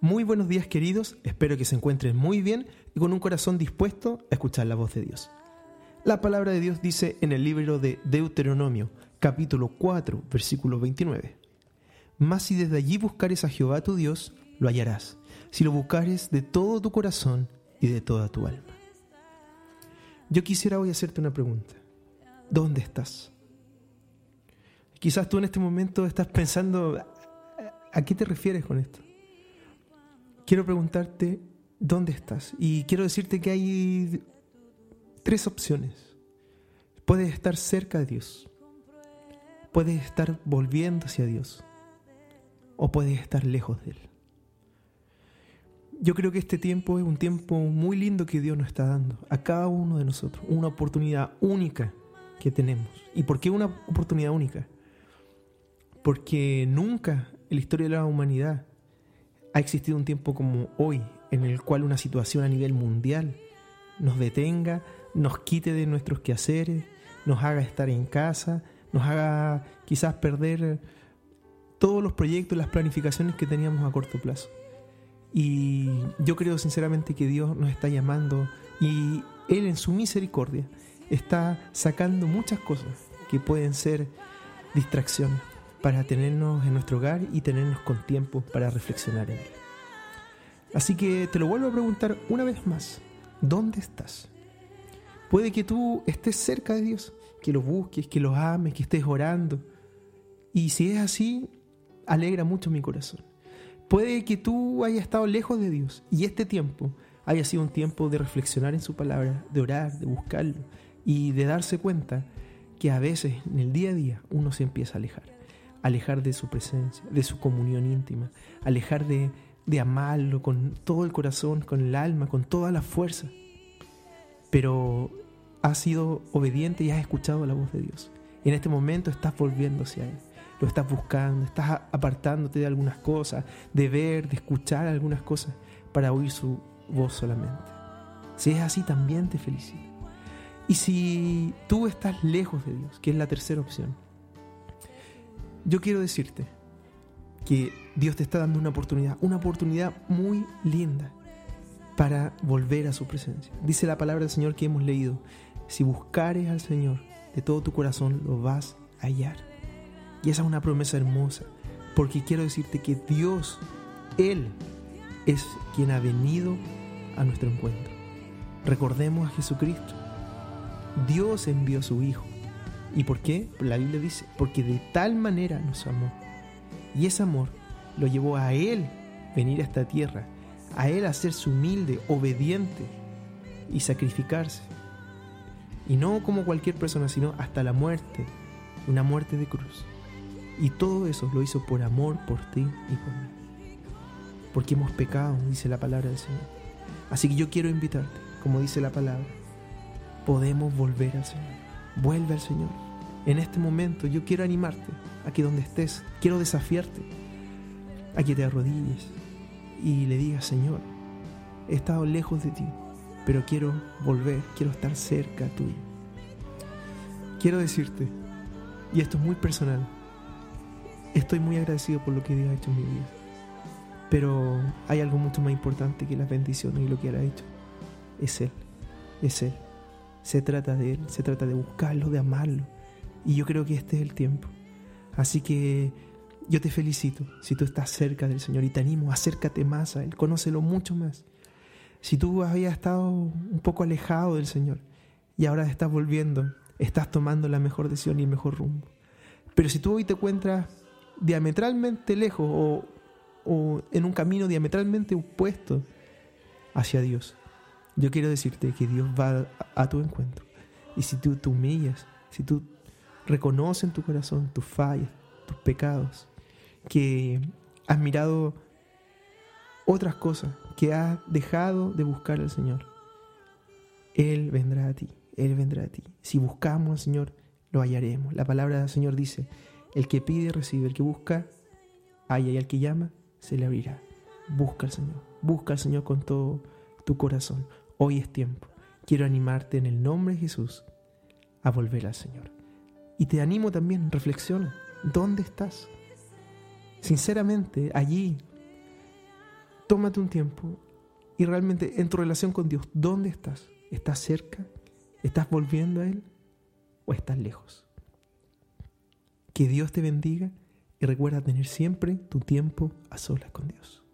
Muy buenos días queridos, espero que se encuentren muy bien y con un corazón dispuesto a escuchar la voz de Dios. La palabra de Dios dice en el libro de Deuteronomio, capítulo 4, versículo 29. Mas si desde allí buscares a Jehová tu Dios, lo hallarás, si lo buscares de todo tu corazón y de toda tu alma. Yo quisiera hoy hacerte una pregunta. ¿Dónde estás? Quizás tú en este momento estás pensando, ¿a qué te refieres con esto? Quiero preguntarte, ¿dónde estás? Y quiero decirte que hay tres opciones. Puedes estar cerca de Dios, puedes estar volviendo hacia Dios o puedes estar lejos de Él. Yo creo que este tiempo es un tiempo muy lindo que Dios nos está dando a cada uno de nosotros, una oportunidad única que tenemos. ¿Y por qué una oportunidad única? Porque nunca en la historia de la humanidad ha existido un tiempo como hoy, en el cual una situación a nivel mundial nos detenga, nos quite de nuestros quehaceres, nos haga estar en casa, nos haga quizás perder todos los proyectos, las planificaciones que teníamos a corto plazo. Y yo creo sinceramente que Dios nos está llamando y Él en su misericordia está sacando muchas cosas que pueden ser distracciones para tenernos en nuestro hogar y tenernos con tiempo para reflexionar en Él. Así que te lo vuelvo a preguntar una vez más, ¿dónde estás? Puede que tú estés cerca de Dios, que lo busques, que lo ames, que estés orando. Y si es así, alegra mucho mi corazón. Puede que tú hayas estado lejos de Dios y este tiempo haya sido un tiempo de reflexionar en su palabra, de orar, de buscarlo y de darse cuenta que a veces en el día a día uno se empieza a alejar. Alejar de su presencia, de su comunión íntima, alejar de, amarlo con todo el corazón, con el alma, con toda la fuerza. Pero has sido obediente y has escuchado la voz de Dios. Y en este momento estás volviendo hacia Él lo estás buscando, estás apartándote de algunas cosas, de ver, de escuchar algunas cosas para oír su voz solamente. Si es así, también te felicito. Y si tú estás lejos de Dios, que es la tercera opción, yo quiero decirte que Dios te está dando una oportunidad, una oportunidad muy linda para volver a su presencia. Dice la palabra del Señor que hemos leído, si buscares al Señor de todo tu corazón, lo vas a hallar. Y esa es una promesa hermosa, porque quiero decirte que Dios, Él, es quien ha venido a nuestro encuentro. Recordemos a Jesucristo. Dios envió a su Hijo. ¿Y por qué? La Biblia dice, porque de tal manera nos amó. Y ese amor lo llevó a Él venir a esta tierra, a Él hacerse humilde, obediente y sacrificarse. Y no como cualquier persona, sino hasta la muerte, una muerte de cruz. Y todo eso lo hizo por amor por ti y por mí. Porque hemos pecado, dice la palabra del Señor. Así que yo quiero invitarte, como dice la palabra, podemos volver al Señor. Vuelve al Señor. En este momento yo quiero animarte a que donde estés, quiero desafiarte a que te arrodilles y le digas, Señor, he estado lejos de ti, pero quiero volver, quiero estar cerca tuyo. Quiero decirte, y esto es muy personal, Estoy muy agradecido por lo que Dios ha hecho en mi vida. Pero hay algo mucho más importante que las bendiciones y lo que Él ha hecho. Es Él. Es Él. Se trata de Él. Se trata de buscarlo, de amarlo. Y yo creo que este es el tiempo. Así que yo te felicito si tú estás cerca del Señor y te animo, acércate más a Él, conócelo mucho más. Si tú habías estado un poco alejado del Señor y ahora estás volviendo, estás tomando la mejor decisión y el mejor rumbo. Pero si tú hoy te encuentras diametralmente lejos o, en un camino diametralmente opuesto hacia Dios. Yo quiero decirte que Dios va a, tu encuentro. Y si tú te humillas, si tú reconoces en tu corazón tus fallas, tus pecados, que has mirado otras cosas, que has dejado de buscar al Señor, Él vendrá a ti, Él vendrá a ti. Si buscamos al Señor, lo hallaremos. La palabra del Señor dice, el que pide, recibe. El que busca, haya. Y al que llama, se le abrirá. Busca al Señor. Busca al Señor con todo tu corazón. Hoy es tiempo. Quiero animarte en el nombre de Jesús a volver al Señor. Y te animo también, reflexiona. ¿Dónde estás? Sinceramente, allí, tómate un tiempo y realmente en tu relación con Dios, ¿dónde estás? ¿Estás cerca? ¿Estás volviendo a Él? ¿O estás lejos? Que Dios te bendiga y recuerda tener siempre tu tiempo a solas con Dios.